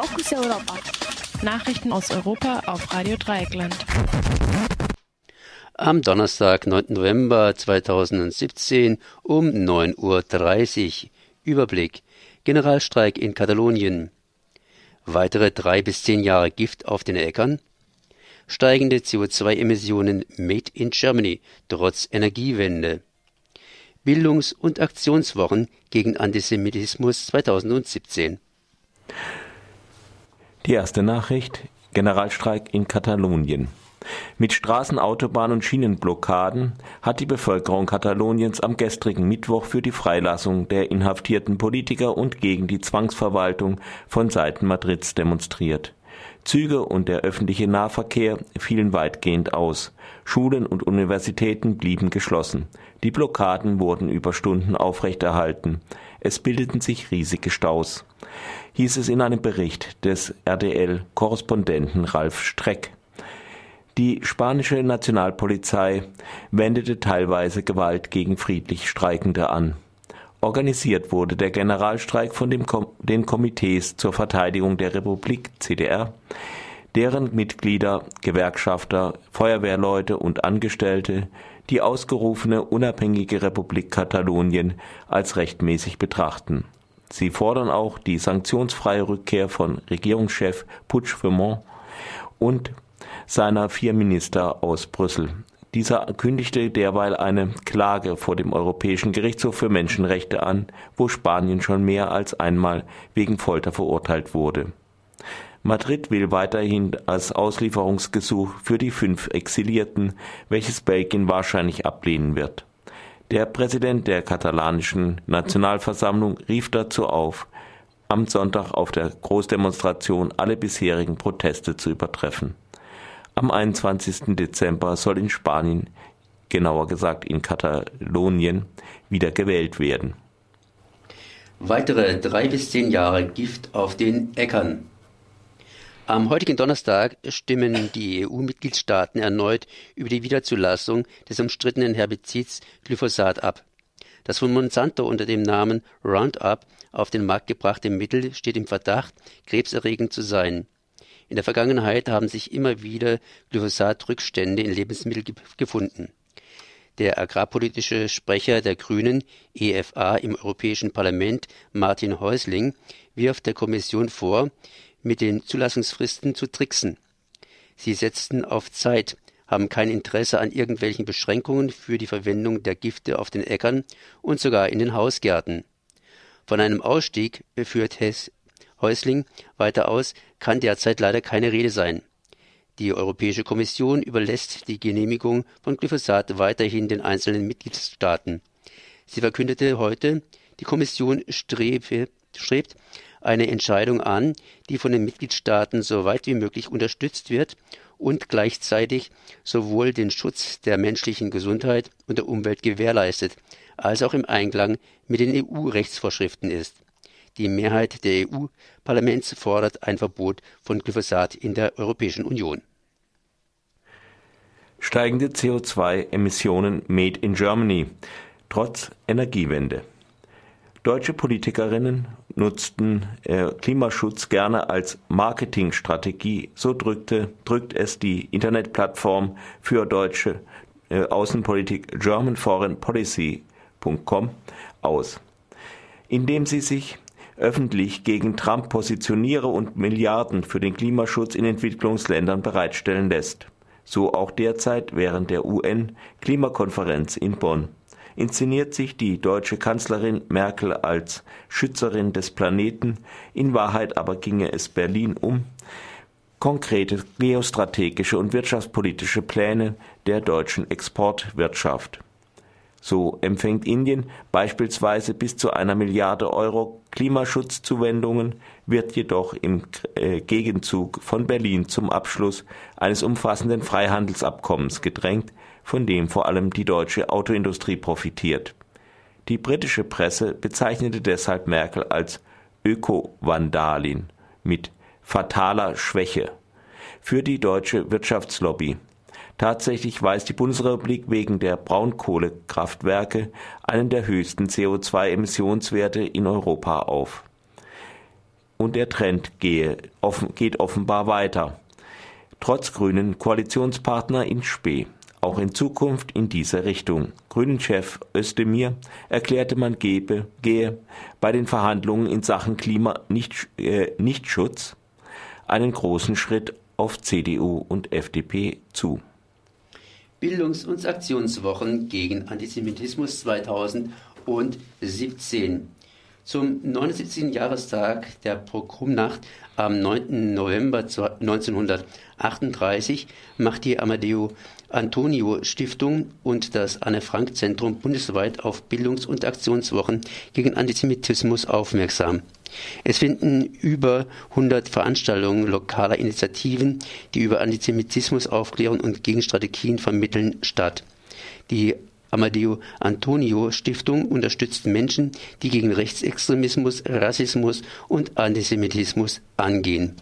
Fokus Europa. Nachrichten aus Europa auf Radio Dreieckland. Am Donnerstag, 9. November 2017 um 9.30 Uhr. Überblick. Generalstreik in Katalonien. Weitere drei bis zehn Jahre Gift auf den Äckern. Steigende CO2-Emissionen made in Germany trotz Energiewende. Bildungs- und Aktionswochen gegen Antisemitismus 2017. Die erste Nachricht: Generalstreik in Katalonien. Mit Straßen-, Autobahn- und Schienenblockaden hat die Bevölkerung Kataloniens am gestrigen Mittwoch für die Freilassung der inhaftierten Politiker und gegen die Zwangsverwaltung von Seiten Madrids demonstriert. Züge und der öffentliche Nahverkehr fielen weitgehend aus. Schulen und Universitäten blieben geschlossen. Die Blockaden wurden über Stunden aufrechterhalten. Es bildeten sich riesige Staus hieß es in einem Bericht des RDL-Korrespondenten Ralf Streck. Die spanische Nationalpolizei wendete teilweise Gewalt gegen friedlich Streikende an. Organisiert wurde der Generalstreik von Kom den Komitees zur Verteidigung der Republik CDR, deren Mitglieder, Gewerkschafter, Feuerwehrleute und Angestellte die ausgerufene unabhängige Republik Katalonien als rechtmäßig betrachten Sie fordern auch die sanktionsfreie Rückkehr von Regierungschef Puigdemont und seiner vier Minister aus Brüssel. Dieser kündigte derweil eine Klage vor dem Europäischen Gerichtshof für Menschenrechte an, wo Spanien schon mehr als einmal wegen Folter verurteilt wurde. Madrid will weiterhin als Auslieferungsgesuch für die fünf Exilierten, welches Belgien wahrscheinlich ablehnen wird. Der Präsident der katalanischen Nationalversammlung rief dazu auf, am Sonntag auf der Großdemonstration alle bisherigen Proteste zu übertreffen. Am 21. Dezember soll in Spanien, genauer gesagt in Katalonien, wieder gewählt werden. Weitere drei bis zehn Jahre Gift auf den Äckern. Am heutigen Donnerstag stimmen die EU-Mitgliedstaaten erneut über die Wiederzulassung des umstrittenen Herbizids Glyphosat ab. Das von Monsanto unter dem Namen Roundup auf den Markt gebrachte Mittel steht im Verdacht, krebserregend zu sein. In der Vergangenheit haben sich immer wieder Glyphosat-Rückstände in Lebensmitteln gefunden. Der agrarpolitische Sprecher der Grünen EFA im Europäischen Parlament, Martin Häusling, wirft der Kommission vor, mit den Zulassungsfristen zu tricksen. Sie setzten auf Zeit, haben kein Interesse an irgendwelchen Beschränkungen für die Verwendung der Gifte auf den Äckern und sogar in den Hausgärten. Von einem Ausstieg, führt Hess Häusling weiter aus, kann derzeit leider keine Rede sein. Die Europäische Kommission überlässt die Genehmigung von Glyphosat weiterhin den einzelnen Mitgliedstaaten. Sie verkündete heute, die Kommission strebe, strebt eine Entscheidung an, die von den Mitgliedstaaten so weit wie möglich unterstützt wird und gleichzeitig sowohl den Schutz der menschlichen Gesundheit und der Umwelt gewährleistet, als auch im Einklang mit den EU-Rechtsvorschriften ist. Die Mehrheit der EU-Parlaments fordert ein Verbot von Glyphosat in der Europäischen Union. Steigende CO2-Emissionen made in Germany trotz Energiewende. Deutsche Politikerinnen nutzten äh, Klimaschutz gerne als Marketingstrategie. So drückte, drückt es die Internetplattform für deutsche äh, Außenpolitik germanforeignpolicy.com aus, indem sie sich öffentlich gegen Trump positioniere und Milliarden für den Klimaschutz in Entwicklungsländern bereitstellen lässt. So auch derzeit während der UN-Klimakonferenz in Bonn inszeniert sich die deutsche Kanzlerin Merkel als Schützerin des Planeten, in Wahrheit aber ginge es Berlin um konkrete geostrategische und wirtschaftspolitische Pläne der deutschen Exportwirtschaft. So empfängt Indien beispielsweise bis zu einer Milliarde Euro Klimaschutzzuwendungen, wird jedoch im äh, Gegenzug von Berlin zum Abschluss eines umfassenden Freihandelsabkommens gedrängt, von dem vor allem die deutsche Autoindustrie profitiert. Die britische Presse bezeichnete deshalb Merkel als Öko-Vandalin mit fataler Schwäche für die deutsche Wirtschaftslobby. Tatsächlich weist die Bundesrepublik wegen der Braunkohlekraftwerke einen der höchsten CO2-Emissionswerte in Europa auf. und der Trend gehe, offen, geht offenbar weiter. Trotz grünen Koalitionspartner in Spee. Auch in Zukunft in dieser Richtung. Grünen-Chef Özdemir erklärte, man gebe, gehe bei den Verhandlungen in Sachen Klima nicht, äh, Nichtschutz einen großen Schritt auf CDU und FDP zu. Bildungs- und Aktionswochen gegen Antisemitismus 2017. Zum 79. Jahrestag der Pogromnacht am 9. November 1938 macht die Amadeo Antonio Stiftung und das Anne Frank Zentrum bundesweit auf Bildungs- und Aktionswochen gegen Antisemitismus aufmerksam. Es finden über 100 Veranstaltungen lokaler Initiativen, die über Antisemitismus aufklären und Gegenstrategien vermitteln, statt. Die Amadeo Antonio Stiftung unterstützt Menschen, die gegen Rechtsextremismus, Rassismus und Antisemitismus angehen